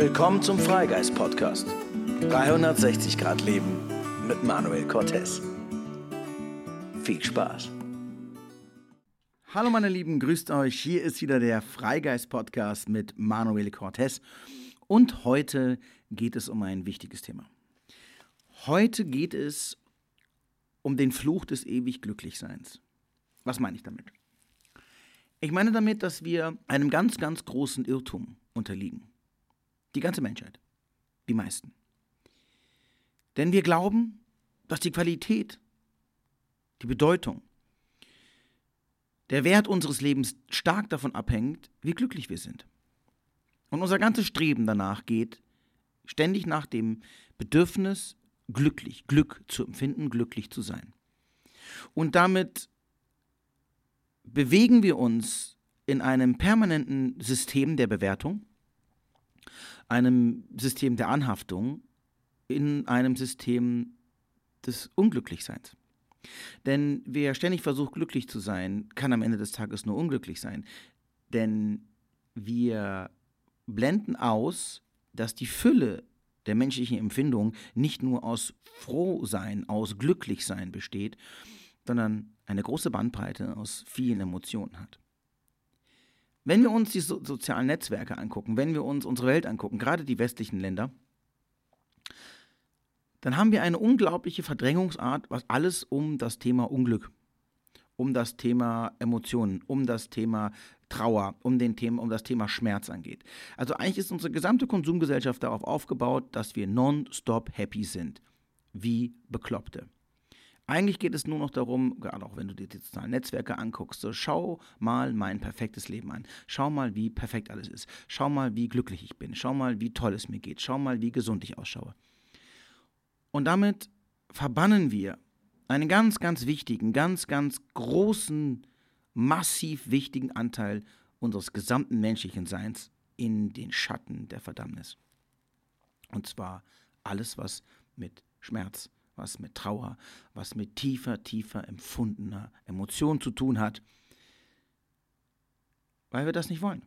Willkommen zum Freigeist Podcast. 360 Grad Leben mit Manuel Cortez. Viel Spaß. Hallo meine Lieben, grüßt euch. Hier ist wieder der Freigeist Podcast mit Manuel Cortez. Und heute geht es um ein wichtiges Thema. Heute geht es um den Fluch des ewig Glücklichseins. Was meine ich damit? Ich meine damit, dass wir einem ganz, ganz großen Irrtum unterliegen. Die ganze Menschheit. Die meisten. Denn wir glauben, dass die Qualität, die Bedeutung, der Wert unseres Lebens stark davon abhängt, wie glücklich wir sind. Und unser ganzes Streben danach geht ständig nach dem Bedürfnis, glücklich, Glück zu empfinden, glücklich zu sein. Und damit bewegen wir uns in einem permanenten System der Bewertung, einem System der Anhaftung, in einem System des Unglücklichseins. Denn wer ständig versucht, glücklich zu sein, kann am Ende des Tages nur unglücklich sein. Denn wir blenden aus, dass die Fülle der menschlichen Empfindung nicht nur aus Frohsein, aus Glücklichsein besteht, sondern eine große Bandbreite aus vielen Emotionen hat. Wenn wir uns die so sozialen Netzwerke angucken, wenn wir uns unsere Welt angucken, gerade die westlichen Länder, dann haben wir eine unglaubliche Verdrängungsart, was alles um das Thema Unglück, um das Thema Emotionen, um das Thema Trauer, um, den Thema, um das Thema Schmerz angeht. Also eigentlich ist unsere gesamte Konsumgesellschaft darauf aufgebaut, dass wir nonstop happy sind, wie Bekloppte. Eigentlich geht es nur noch darum, gerade auch wenn du dir die sozialen Netzwerke anguckst, so schau mal mein perfektes Leben an. Schau mal, wie perfekt alles ist. Schau mal, wie glücklich ich bin. Schau mal, wie toll es mir geht. Schau mal, wie gesund ich ausschaue. Und damit verbannen wir einen ganz, ganz wichtigen, ganz, ganz großen, massiv wichtigen Anteil unseres gesamten menschlichen Seins in den Schatten der Verdammnis. Und zwar alles, was mit Schmerz, was mit Trauer, was mit tiefer, tiefer empfundener Emotion zu tun hat, weil wir das nicht wollen.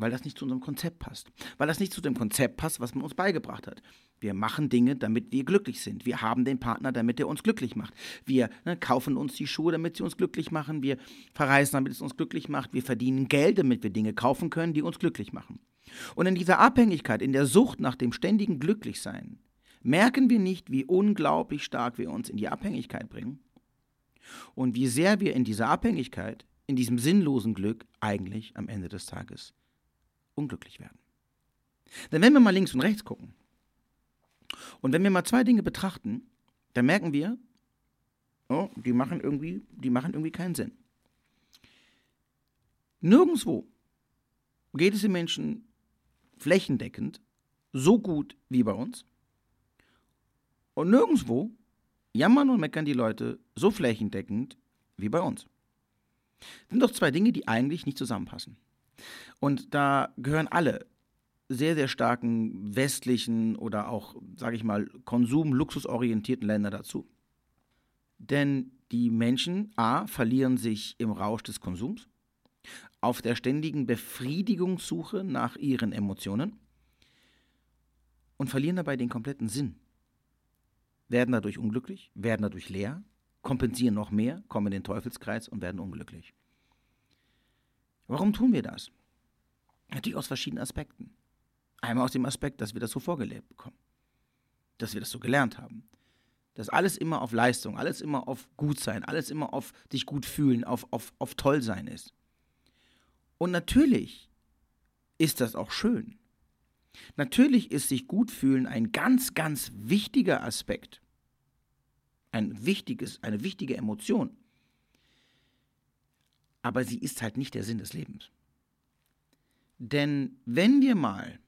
Weil das nicht zu unserem Konzept passt. Weil das nicht zu dem Konzept passt, was man uns beigebracht hat. Wir machen Dinge, damit wir glücklich sind. Wir haben den Partner, damit er uns glücklich macht. Wir ne, kaufen uns die Schuhe, damit sie uns glücklich machen. Wir verreisen, damit es uns glücklich macht. Wir verdienen Geld, damit wir Dinge kaufen können, die uns glücklich machen. Und in dieser Abhängigkeit, in der Sucht nach dem ständigen Glücklichsein, merken wir nicht, wie unglaublich stark wir uns in die Abhängigkeit bringen und wie sehr wir in dieser Abhängigkeit, in diesem sinnlosen Glück eigentlich am Ende des Tages unglücklich werden. Denn wenn wir mal links und rechts gucken und wenn wir mal zwei Dinge betrachten, dann merken wir, oh, die machen irgendwie, die machen irgendwie keinen Sinn. Nirgendwo geht es den Menschen flächendeckend so gut wie bei uns. Und nirgendwo jammern und meckern die Leute so flächendeckend wie bei uns. Das sind doch zwei Dinge, die eigentlich nicht zusammenpassen. Und da gehören alle sehr, sehr starken westlichen oder auch, sage ich mal, konsum-luxusorientierten Länder dazu. Denn die Menschen, a, verlieren sich im Rausch des Konsums, auf der ständigen Befriedigungssuche nach ihren Emotionen und verlieren dabei den kompletten Sinn werden dadurch unglücklich, werden dadurch leer, kompensieren noch mehr, kommen in den Teufelskreis und werden unglücklich. Warum tun wir das? Natürlich aus verschiedenen Aspekten. Einmal aus dem Aspekt, dass wir das so vorgelebt bekommen, dass wir das so gelernt haben. Dass alles immer auf Leistung, alles immer auf Gutsein, alles immer auf dich gut fühlen, auf, auf, auf Tollsein ist. Und natürlich ist das auch schön. Natürlich ist sich gut fühlen ein ganz, ganz wichtiger Aspekt. Ein wichtiges, eine wichtige Emotion. Aber sie ist halt nicht der Sinn des Lebens. Denn wenn wir mal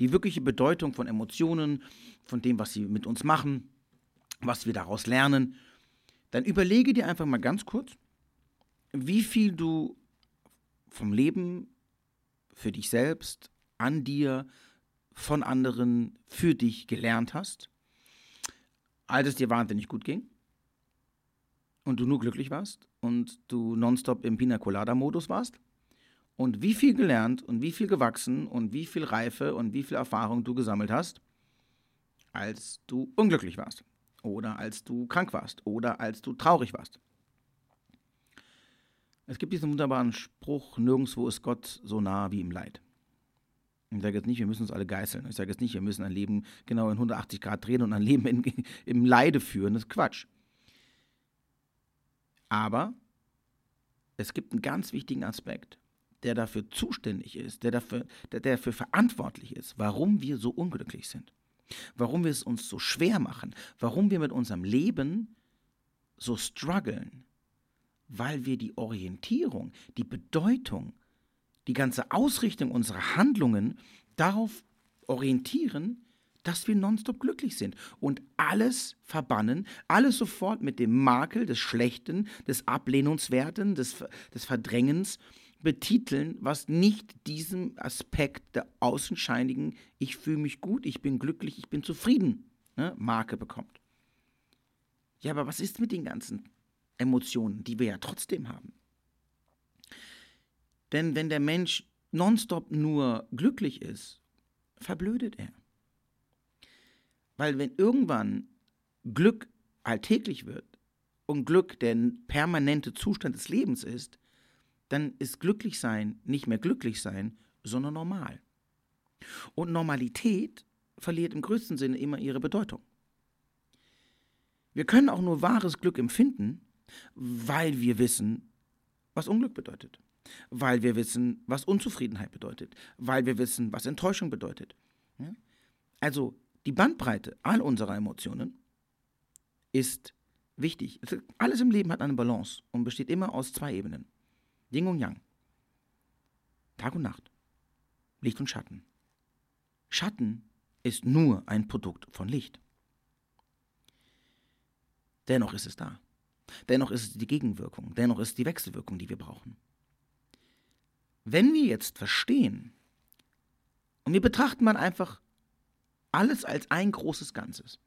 die wirkliche Bedeutung von Emotionen, von dem, was sie mit uns machen, was wir daraus lernen, dann überlege dir einfach mal ganz kurz, wie viel du vom Leben für dich selbst an dir, von anderen, für dich gelernt hast, als es dir wahnsinnig gut ging und du nur glücklich warst und du nonstop im Pina Colada-Modus warst und wie viel gelernt und wie viel gewachsen und wie viel Reife und wie viel Erfahrung du gesammelt hast, als du unglücklich warst oder als du krank warst oder als du traurig warst. Es gibt diesen wunderbaren Spruch, nirgendwo ist Gott so nah wie im Leid. Ich sage jetzt nicht, wir müssen uns alle geißeln. Ich sage jetzt nicht, wir müssen ein Leben genau in 180 Grad drehen und ein Leben in, im Leide führen. Das ist Quatsch. Aber es gibt einen ganz wichtigen Aspekt, der dafür zuständig ist, der dafür, der, dafür verantwortlich ist, warum wir so unglücklich sind. Warum wir es uns so schwer machen. Warum wir mit unserem Leben so strugglen. Weil wir die Orientierung, die Bedeutung, die ganze Ausrichtung unserer Handlungen darauf orientieren, dass wir nonstop glücklich sind und alles verbannen, alles sofort mit dem Makel des Schlechten, des Ablehnungswerten, des, des Verdrängens betiteln, was nicht diesem Aspekt der außenscheinigen Ich fühle mich gut, ich bin glücklich, ich bin zufrieden ne, Marke bekommt. Ja, aber was ist mit den ganzen Emotionen, die wir ja trotzdem haben? Denn wenn der Mensch nonstop nur glücklich ist, verblödet er. Weil wenn irgendwann Glück alltäglich wird und Glück der permanente Zustand des Lebens ist, dann ist glücklich sein nicht mehr glücklich sein, sondern normal. Und Normalität verliert im größten Sinne immer ihre Bedeutung. Wir können auch nur wahres Glück empfinden, weil wir wissen, was Unglück bedeutet, weil wir wissen, was Unzufriedenheit bedeutet, weil wir wissen, was Enttäuschung bedeutet. Also die Bandbreite all unserer Emotionen ist wichtig. Alles im Leben hat eine Balance und besteht immer aus zwei Ebenen. Yin und Yang. Tag und Nacht. Licht und Schatten. Schatten ist nur ein Produkt von Licht. Dennoch ist es da. Dennoch ist es die Gegenwirkung. Dennoch ist es die Wechselwirkung, die wir brauchen. Wenn wir jetzt verstehen und wir betrachten mal einfach alles als ein großes Ganzes.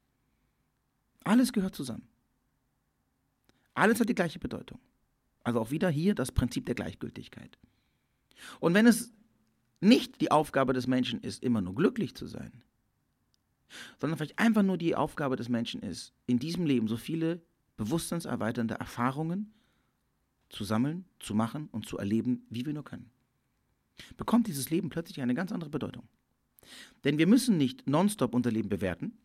Alles gehört zusammen. Alles hat die gleiche Bedeutung. Also auch wieder hier das Prinzip der Gleichgültigkeit. Und wenn es nicht die Aufgabe des Menschen ist, immer nur glücklich zu sein, sondern vielleicht einfach nur die Aufgabe des Menschen ist, in diesem Leben so viele bewusstseinserweiternde Erfahrungen zu sammeln, zu machen und zu erleben, wie wir nur können, bekommt dieses Leben plötzlich eine ganz andere Bedeutung. Denn wir müssen nicht nonstop unser Leben bewerten,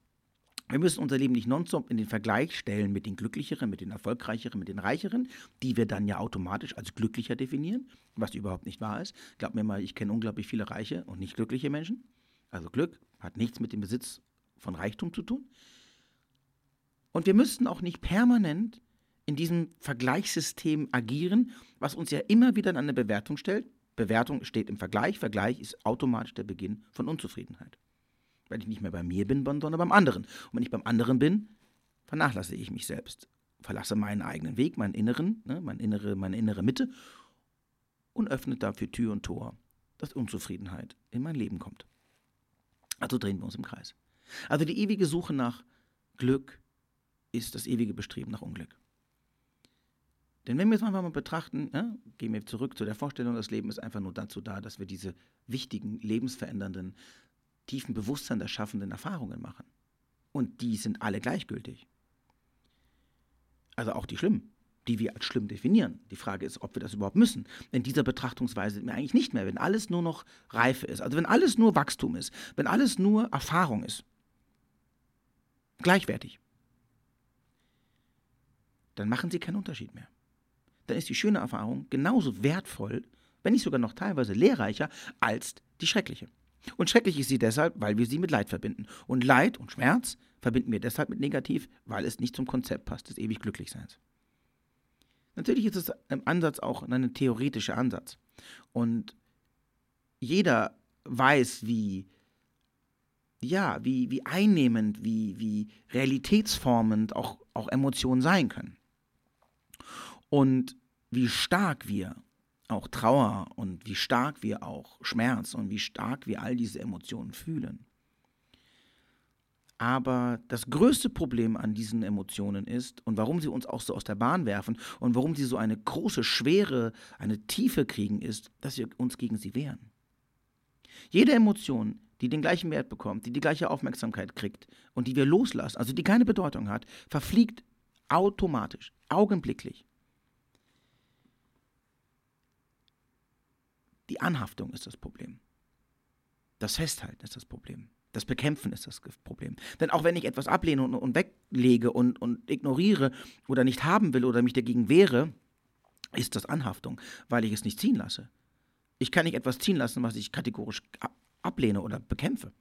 wir müssen unser Leben nicht nonstop in den Vergleich stellen mit den Glücklicheren, mit den Erfolgreicheren, mit den Reicheren, die wir dann ja automatisch als glücklicher definieren, was überhaupt nicht wahr ist. Glaub mir mal, ich kenne unglaublich viele reiche und nicht glückliche Menschen. Also Glück hat nichts mit dem Besitz von Reichtum zu tun. Und wir müssten auch nicht permanent in diesem Vergleichssystem agieren, was uns ja immer wieder an eine Bewertung stellt. Bewertung steht im Vergleich, Vergleich ist automatisch der Beginn von Unzufriedenheit weil ich nicht mehr bei mir bin, sondern beim anderen. Und wenn ich beim anderen bin, vernachlässige ich mich selbst, verlasse meinen eigenen Weg, meinen inneren, ne, meine, innere, meine innere Mitte und öffne dafür Tür und Tor, dass Unzufriedenheit in mein Leben kommt. Also drehen wir uns im Kreis. Also die ewige Suche nach Glück ist das ewige Bestreben nach Unglück. Denn wenn wir es einfach mal betrachten, ja, gehen wir zurück zu der Vorstellung, das Leben ist einfach nur dazu da, dass wir diese wichtigen, lebensverändernden tiefen Bewusstsein erschaffenden Erfahrungen machen. Und die sind alle gleichgültig. Also auch die schlimmen, die wir als schlimm definieren. Die Frage ist, ob wir das überhaupt müssen. In dieser Betrachtungsweise sind wir eigentlich nicht mehr, wenn alles nur noch Reife ist. Also wenn alles nur Wachstum ist, wenn alles nur Erfahrung ist. Gleichwertig. Dann machen sie keinen Unterschied mehr. Dann ist die schöne Erfahrung genauso wertvoll, wenn nicht sogar noch teilweise lehrreicher, als die schreckliche. Und schrecklich ist sie deshalb, weil wir sie mit Leid verbinden. Und Leid und Schmerz verbinden wir deshalb mit negativ, weil es nicht zum Konzept passt des ewig Glücklichseins. Natürlich ist es im Ansatz auch ein theoretischer Ansatz. Und jeder weiß, wie, ja, wie, wie einnehmend, wie, wie realitätsformend auch, auch Emotionen sein können. Und wie stark wir auch Trauer und wie stark wir auch Schmerz und wie stark wir all diese Emotionen fühlen. Aber das größte Problem an diesen Emotionen ist und warum sie uns auch so aus der Bahn werfen und warum sie so eine große Schwere, eine Tiefe kriegen, ist, dass wir uns gegen sie wehren. Jede Emotion, die den gleichen Wert bekommt, die die gleiche Aufmerksamkeit kriegt und die wir loslassen, also die keine Bedeutung hat, verfliegt automatisch, augenblicklich. Die Anhaftung ist das Problem. Das Festhalten ist das Problem. Das Bekämpfen ist das Problem. Denn auch wenn ich etwas ablehne und, und weglege und, und ignoriere oder nicht haben will oder mich dagegen wehre, ist das Anhaftung, weil ich es nicht ziehen lasse. Ich kann nicht etwas ziehen lassen, was ich kategorisch ablehne oder bekämpfe.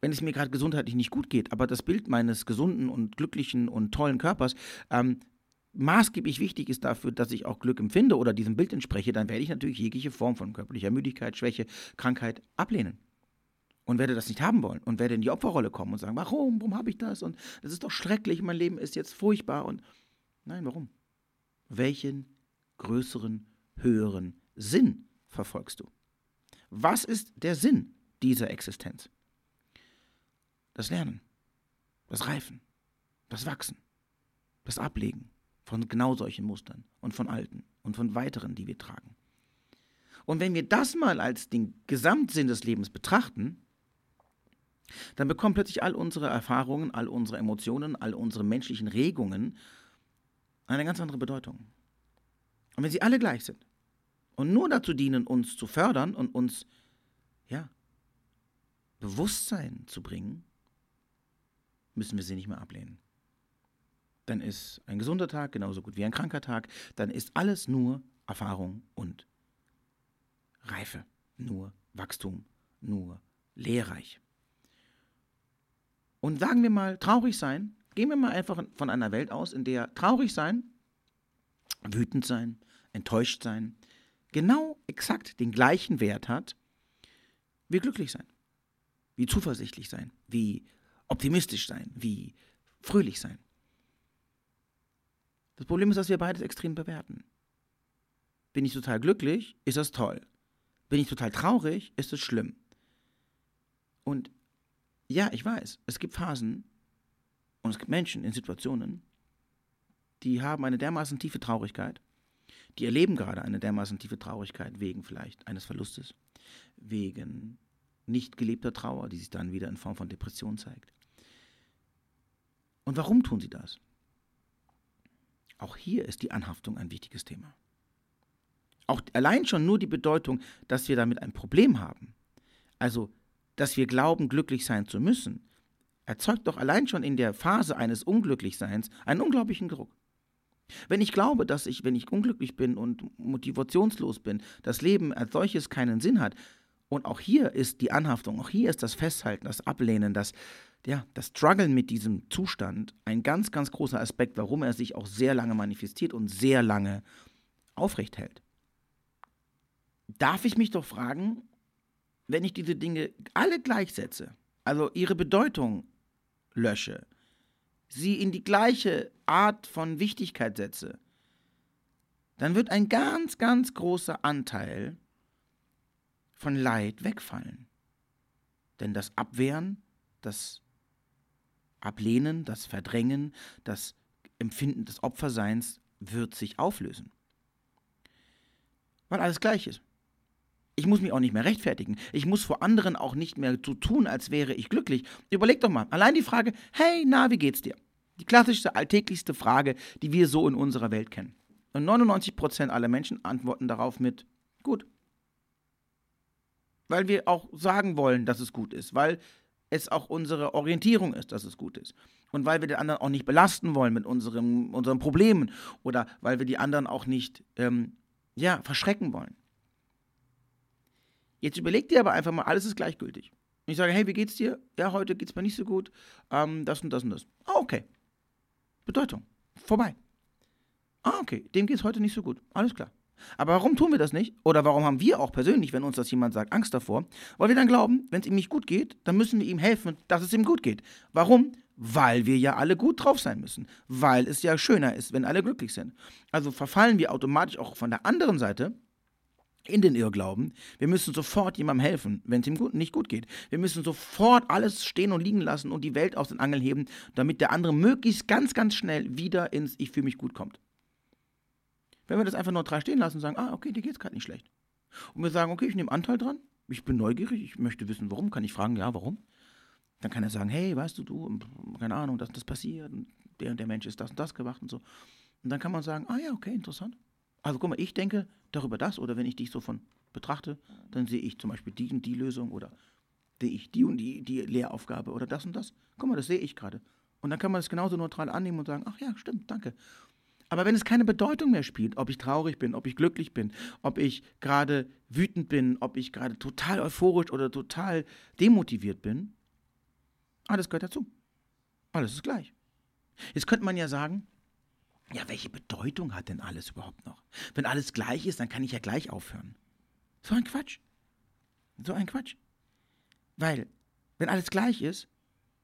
Wenn es mir gerade gesundheitlich nicht gut geht, aber das Bild meines gesunden und glücklichen und tollen Körpers ähm, maßgeblich wichtig ist dafür, dass ich auch Glück empfinde oder diesem Bild entspreche, dann werde ich natürlich jegliche Form von körperlicher Müdigkeit, Schwäche, Krankheit ablehnen. Und werde das nicht haben wollen und werde in die Opferrolle kommen und sagen, warum, warum habe ich das? Und das ist doch schrecklich, mein Leben ist jetzt furchtbar. Und nein, warum? Welchen größeren, höheren Sinn verfolgst du? Was ist der Sinn dieser Existenz? Das Lernen, das Reifen, das Wachsen, das Ablegen von genau solchen Mustern und von alten und von weiteren, die wir tragen. Und wenn wir das mal als den Gesamtsinn des Lebens betrachten, dann bekommen plötzlich all unsere Erfahrungen, all unsere Emotionen, all unsere menschlichen Regungen eine ganz andere Bedeutung. Und wenn sie alle gleich sind, und nur dazu dienen, uns zu fördern und uns, ja, Bewusstsein zu bringen, müssen wir sie nicht mehr ablehnen. Dann ist ein gesunder Tag genauso gut wie ein kranker Tag. Dann ist alles nur Erfahrung und Reife, nur Wachstum, nur lehrreich. Und sagen wir mal, traurig sein, gehen wir mal einfach von einer Welt aus, in der traurig sein, wütend sein, enttäuscht sein, genau exakt den gleichen Wert hat wie glücklich sein, wie zuversichtlich sein, wie optimistisch sein, wie fröhlich sein. Das Problem ist, dass wir beides extrem bewerten. Bin ich total glücklich, ist das toll. Bin ich total traurig, ist es schlimm. Und ja, ich weiß, es gibt Phasen und es gibt Menschen in Situationen, die haben eine dermaßen tiefe Traurigkeit, die erleben gerade eine dermaßen tiefe Traurigkeit wegen vielleicht eines Verlustes, wegen nicht gelebter Trauer, die sich dann wieder in Form von Depression zeigt. Und warum tun sie das? Auch hier ist die Anhaftung ein wichtiges Thema. Auch allein schon nur die Bedeutung, dass wir damit ein Problem haben, also dass wir glauben, glücklich sein zu müssen, erzeugt doch allein schon in der Phase eines Unglücklichseins einen unglaublichen Druck. Wenn ich glaube, dass ich, wenn ich unglücklich bin und motivationslos bin, das Leben als solches keinen Sinn hat, und auch hier ist die Anhaftung, auch hier ist das Festhalten, das Ablehnen, das, ja, das Struggeln mit diesem Zustand ein ganz, ganz großer Aspekt, warum er sich auch sehr lange manifestiert und sehr lange aufrecht hält. Darf ich mich doch fragen, wenn ich diese Dinge alle gleichsetze, also ihre Bedeutung lösche, sie in die gleiche Art von Wichtigkeit setze, dann wird ein ganz, ganz großer Anteil von Leid wegfallen. Denn das Abwehren, das Ablehnen, das Verdrängen, das Empfinden des Opferseins wird sich auflösen. Weil alles gleich ist. Ich muss mich auch nicht mehr rechtfertigen. Ich muss vor anderen auch nicht mehr so tun, als wäre ich glücklich. Überleg doch mal, allein die Frage, hey, na, wie geht's dir? Die klassischste, alltäglichste Frage, die wir so in unserer Welt kennen. Und 99% aller Menschen antworten darauf mit gut. Weil wir auch sagen wollen, dass es gut ist, weil es auch unsere Orientierung ist, dass es gut ist. Und weil wir den anderen auch nicht belasten wollen mit unserem, unseren Problemen oder weil wir die anderen auch nicht ähm, ja, verschrecken wollen. Jetzt überleg dir aber einfach mal, alles ist gleichgültig. Ich sage, hey, wie geht's dir? Ja, heute geht's mir nicht so gut. Ähm, das und das und das. Ah, okay. Bedeutung. Vorbei. Ah, okay. Dem geht's heute nicht so gut. Alles klar. Aber warum tun wir das nicht? Oder warum haben wir auch persönlich, wenn uns das jemand sagt, Angst davor? Weil wir dann glauben, wenn es ihm nicht gut geht, dann müssen wir ihm helfen, dass es ihm gut geht. Warum? Weil wir ja alle gut drauf sein müssen. Weil es ja schöner ist, wenn alle glücklich sind. Also verfallen wir automatisch auch von der anderen Seite in den Irrglauben. Wir müssen sofort jemandem helfen, wenn es ihm gut, nicht gut geht. Wir müssen sofort alles stehen und liegen lassen und die Welt aus den Angeln heben, damit der andere möglichst ganz, ganz schnell wieder ins Ich fühle mich gut kommt. Wenn wir das einfach neutral stehen lassen und sagen, ah, okay, dir geht's gerade nicht schlecht. Und wir sagen, okay, ich nehme Anteil dran, ich bin neugierig, ich möchte wissen, warum, kann ich fragen, ja, warum? Dann kann er sagen, hey, weißt du, du, keine Ahnung, das das passiert, und der und der Mensch ist das und das gemacht und so. Und dann kann man sagen, ah ja, okay, interessant. Also guck mal, ich denke darüber das oder wenn ich dich so von betrachte, dann sehe ich zum Beispiel die und die Lösung oder sehe ich die und die, die Lehraufgabe oder das und das. Guck mal, das sehe ich gerade. Und dann kann man es genauso neutral annehmen und sagen, ach ja, stimmt, danke. Aber wenn es keine Bedeutung mehr spielt, ob ich traurig bin, ob ich glücklich bin, ob ich gerade wütend bin, ob ich gerade total euphorisch oder total demotiviert bin, alles gehört dazu. Alles ist gleich. Jetzt könnte man ja sagen, ja, welche Bedeutung hat denn alles überhaupt noch? Wenn alles gleich ist, dann kann ich ja gleich aufhören. So ein Quatsch. So ein Quatsch. Weil, wenn alles gleich ist,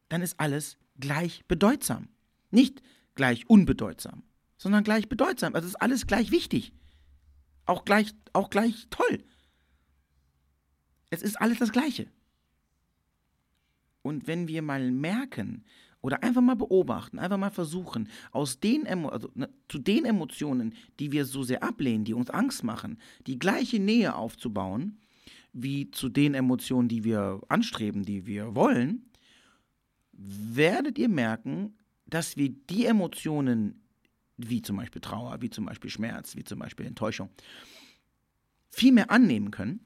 dann ist alles gleich bedeutsam. Nicht gleich unbedeutsam, sondern gleich bedeutsam. Also ist alles gleich wichtig. Auch gleich, auch gleich toll. Es ist alles das Gleiche. Und wenn wir mal merken, oder einfach mal beobachten, einfach mal versuchen, aus den Emo also, ne, zu den Emotionen, die wir so sehr ablehnen, die uns Angst machen, die gleiche Nähe aufzubauen, wie zu den Emotionen, die wir anstreben, die wir wollen, werdet ihr merken, dass wir die Emotionen, wie zum Beispiel Trauer, wie zum Beispiel Schmerz, wie zum Beispiel Enttäuschung, viel mehr annehmen können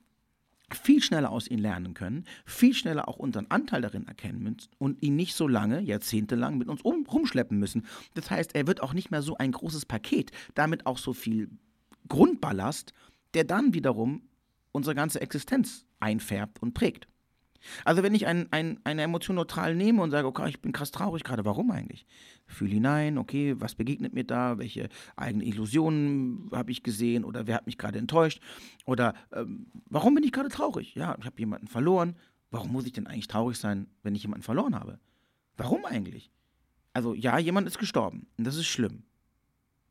viel schneller aus ihnen lernen können, viel schneller auch unseren Anteil darin erkennen müssen und ihn nicht so lange, jahrzehntelang mit uns um, rumschleppen müssen. Das heißt, er wird auch nicht mehr so ein großes Paket, damit auch so viel Grundballast, der dann wiederum unsere ganze Existenz einfärbt und prägt. Also wenn ich ein, ein, eine Emotion neutral nehme und sage, okay, ich bin krass traurig gerade, warum eigentlich? Fühle hinein, okay, was begegnet mir da, welche eigenen Illusionen habe ich gesehen oder wer hat mich gerade enttäuscht oder ähm, warum bin ich gerade traurig? Ja, ich habe jemanden verloren. Warum muss ich denn eigentlich traurig sein, wenn ich jemanden verloren habe? Warum eigentlich? Also ja, jemand ist gestorben und das ist schlimm.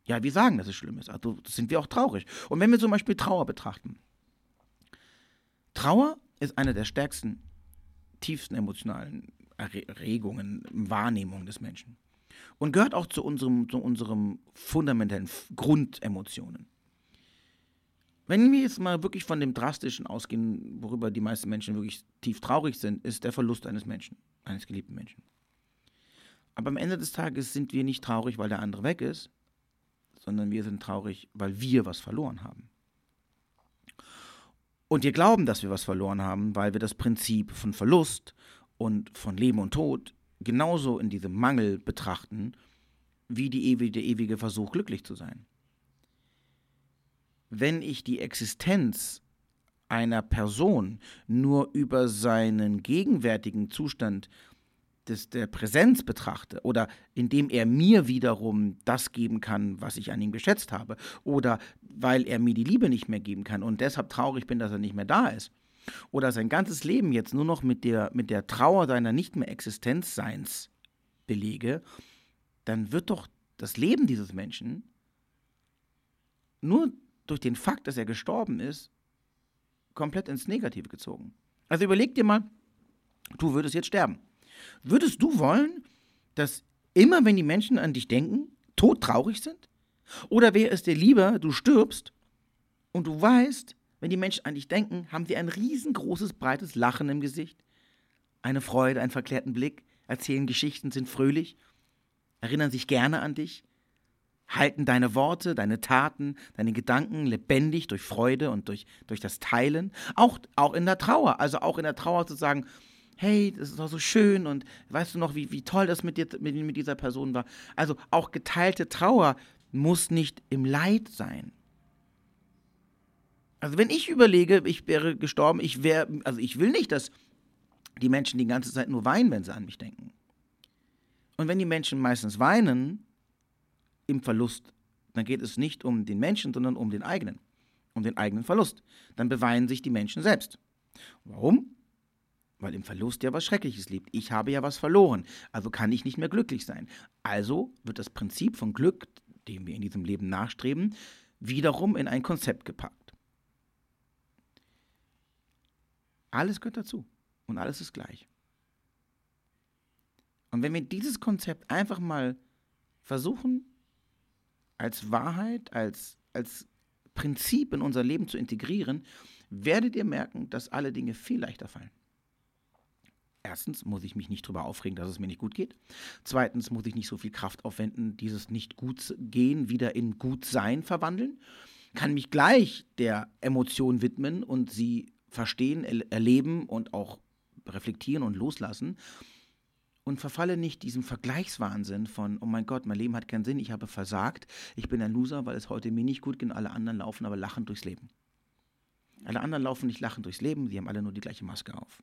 Ja, wir sagen, dass es schlimm ist. Also sind wir auch traurig. Und wenn wir zum Beispiel Trauer betrachten. Trauer ist eine der stärksten tiefsten emotionalen Erregungen, Wahrnehmungen des Menschen. Und gehört auch zu unserem, zu unserem fundamentalen Grundemotionen. Wenn wir jetzt mal wirklich von dem Drastischen ausgehen, worüber die meisten Menschen wirklich tief traurig sind, ist der Verlust eines Menschen, eines geliebten Menschen. Aber am Ende des Tages sind wir nicht traurig, weil der andere weg ist, sondern wir sind traurig, weil wir was verloren haben. Und wir glauben, dass wir was verloren haben, weil wir das Prinzip von Verlust und von Leben und Tod genauso in diesem Mangel betrachten, wie ewige, der ewige Versuch, glücklich zu sein. Wenn ich die Existenz einer Person nur über seinen gegenwärtigen Zustand des, der Präsenz betrachte oder indem er mir wiederum das geben kann, was ich an ihm geschätzt habe oder weil er mir die Liebe nicht mehr geben kann und deshalb traurig bin, dass er nicht mehr da ist oder sein ganzes Leben jetzt nur noch mit der, mit der Trauer seiner nicht mehr Existenzseins belege, dann wird doch das Leben dieses Menschen nur durch den Fakt, dass er gestorben ist, komplett ins Negative gezogen. Also überleg dir mal, du würdest jetzt sterben. Würdest du wollen, dass immer, wenn die Menschen an dich denken, todtraurig sind? Oder wäre es dir lieber, du stirbst und du weißt, wenn die Menschen an dich denken, haben sie ein riesengroßes, breites Lachen im Gesicht, eine Freude, einen verklärten Blick, erzählen Geschichten, sind fröhlich, erinnern sich gerne an dich, halten deine Worte, deine Taten, deine Gedanken lebendig durch Freude und durch, durch das Teilen, auch, auch in der Trauer, also auch in der Trauer zu sagen, hey, das ist doch so schön und weißt du noch, wie, wie toll das mit, dir, mit, mit dieser Person war. Also auch geteilte Trauer muss nicht im Leid sein. Also wenn ich überlege, ich wäre gestorben, ich wäre, also ich will nicht, dass die Menschen die ganze Zeit nur weinen, wenn sie an mich denken. Und wenn die Menschen meistens weinen im Verlust, dann geht es nicht um den Menschen, sondern um den eigenen, um den eigenen Verlust. Dann beweinen sich die Menschen selbst. Warum? Weil im Verlust ja was Schreckliches lebt. Ich habe ja was verloren, also kann ich nicht mehr glücklich sein. Also wird das Prinzip von Glück, dem wir in diesem Leben nachstreben, wiederum in ein Konzept gepackt. Alles gehört dazu und alles ist gleich. Und wenn wir dieses Konzept einfach mal versuchen, als Wahrheit, als, als Prinzip in unser Leben zu integrieren, werdet ihr merken, dass alle Dinge viel leichter fallen. Erstens muss ich mich nicht darüber aufregen, dass es mir nicht gut geht. Zweitens muss ich nicht so viel Kraft aufwenden, dieses nicht gut gehen wieder in gut sein verwandeln. Kann mich gleich der Emotion widmen und sie verstehen, erleben und auch reflektieren und loslassen und verfalle nicht diesem Vergleichswahnsinn von, oh mein Gott, mein Leben hat keinen Sinn, ich habe versagt, ich bin ein Loser, weil es heute mir nicht gut geht alle anderen laufen aber lachend durchs Leben. Alle anderen laufen nicht lachend durchs Leben, sie haben alle nur die gleiche Maske auf.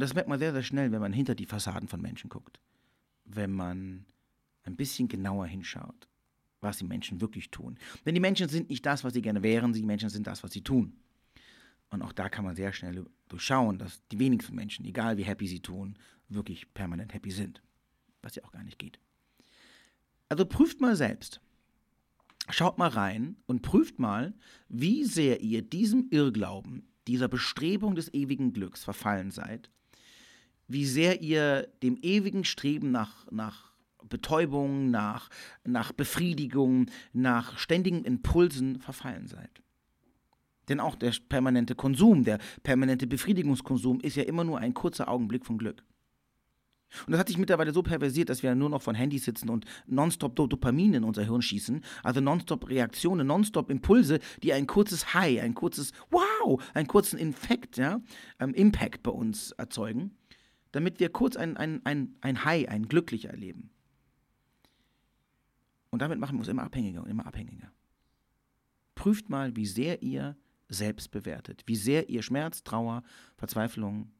Und das merkt man sehr, sehr schnell, wenn man hinter die Fassaden von Menschen guckt. Wenn man ein bisschen genauer hinschaut, was die Menschen wirklich tun. Denn die Menschen sind nicht das, was sie gerne wären, die Menschen sind das, was sie tun. Und auch da kann man sehr schnell durchschauen, dass die wenigsten Menschen, egal wie happy sie tun, wirklich permanent happy sind. Was ja auch gar nicht geht. Also prüft mal selbst. Schaut mal rein und prüft mal, wie sehr ihr diesem Irrglauben, dieser Bestrebung des ewigen Glücks verfallen seid, wie sehr ihr dem ewigen Streben nach, nach Betäubung, nach, nach Befriedigung, nach ständigen Impulsen verfallen seid. Denn auch der permanente Konsum, der permanente Befriedigungskonsum ist ja immer nur ein kurzer Augenblick von Glück. Und das hat sich mittlerweile so perversiert, dass wir nur noch von Handys sitzen und nonstop Dopamin in unser Hirn schießen, also nonstop Reaktionen, nonstop Impulse, die ein kurzes High, ein kurzes Wow, einen kurzen Infekt, ja, ähm, Impact bei uns erzeugen, damit wir kurz ein, ein, ein, ein High, ein glücklicher erleben. Und damit machen wir uns immer abhängiger und immer abhängiger. Prüft mal, wie sehr ihr selbst bewertet. Wie sehr ihr Schmerz, Trauer, Verzweiflung,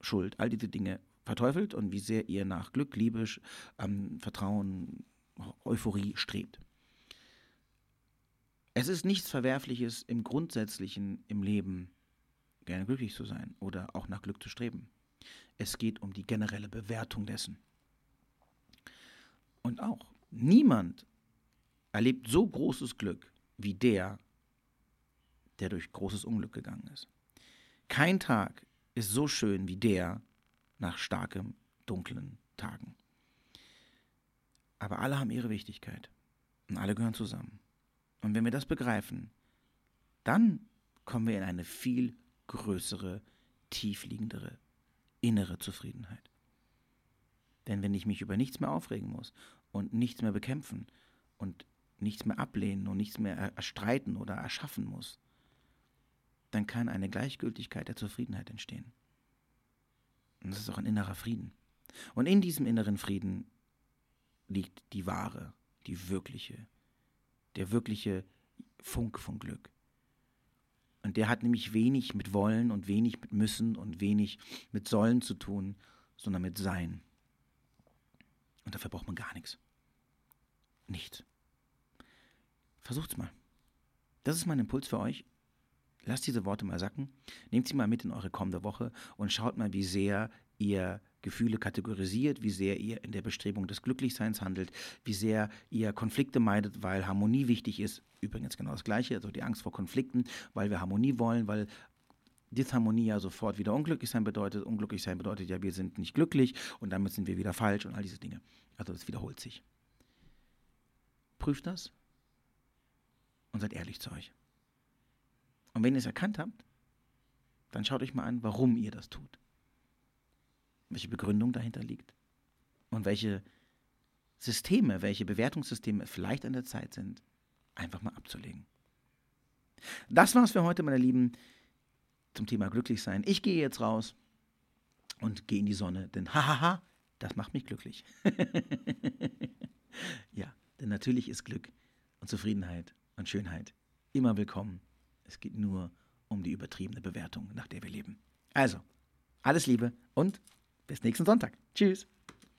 Schuld, all diese Dinge verteufelt und wie sehr ihr nach Glück, Liebe, ähm, Vertrauen, Euphorie strebt. Es ist nichts Verwerfliches im Grundsätzlichen im Leben, gerne glücklich zu sein oder auch nach Glück zu streben. Es geht um die generelle Bewertung dessen. Und auch niemand erlebt so großes Glück wie der, der durch großes Unglück gegangen ist. Kein Tag ist so schön wie der nach starkem, dunklen Tagen. Aber alle haben ihre Wichtigkeit und alle gehören zusammen. Und wenn wir das begreifen, dann kommen wir in eine viel größere, tiefliegendere innere Zufriedenheit. Denn wenn ich mich über nichts mehr aufregen muss und nichts mehr bekämpfen und nichts mehr ablehnen und nichts mehr erstreiten oder erschaffen muss, dann kann eine Gleichgültigkeit der Zufriedenheit entstehen. Und das ist auch ein innerer Frieden. Und in diesem inneren Frieden liegt die wahre, die wirkliche, der wirkliche Funk von Glück. Und der hat nämlich wenig mit Wollen und wenig mit Müssen und wenig mit Sollen zu tun, sondern mit Sein. Und dafür braucht man gar nichts. Nichts. Versucht's mal. Das ist mein Impuls für euch. Lasst diese Worte mal sacken, nehmt sie mal mit in eure kommende Woche und schaut mal, wie sehr ihr Gefühle kategorisiert, wie sehr ihr in der Bestrebung des Glücklichseins handelt, wie sehr ihr Konflikte meidet, weil Harmonie wichtig ist. Übrigens genau das Gleiche, also die Angst vor Konflikten, weil wir Harmonie wollen, weil Disharmonie ja sofort wieder unglücklich sein bedeutet. Unglücklich sein bedeutet ja, wir sind nicht glücklich und damit sind wir wieder falsch und all diese Dinge. Also das wiederholt sich. Prüft das und seid ehrlich zu euch. Und wenn ihr es erkannt habt, dann schaut euch mal an, warum ihr das tut. Welche Begründung dahinter liegt. Und welche Systeme, welche Bewertungssysteme vielleicht an der Zeit sind, einfach mal abzulegen. Das war's für heute, meine Lieben, zum Thema Glücklichsein. Ich gehe jetzt raus und gehe in die Sonne, denn hahaha, das macht mich glücklich. ja, denn natürlich ist Glück und Zufriedenheit und Schönheit immer willkommen es geht nur um die übertriebene Bewertung, nach der wir leben. Also, alles Liebe und bis nächsten Sonntag. Tschüss.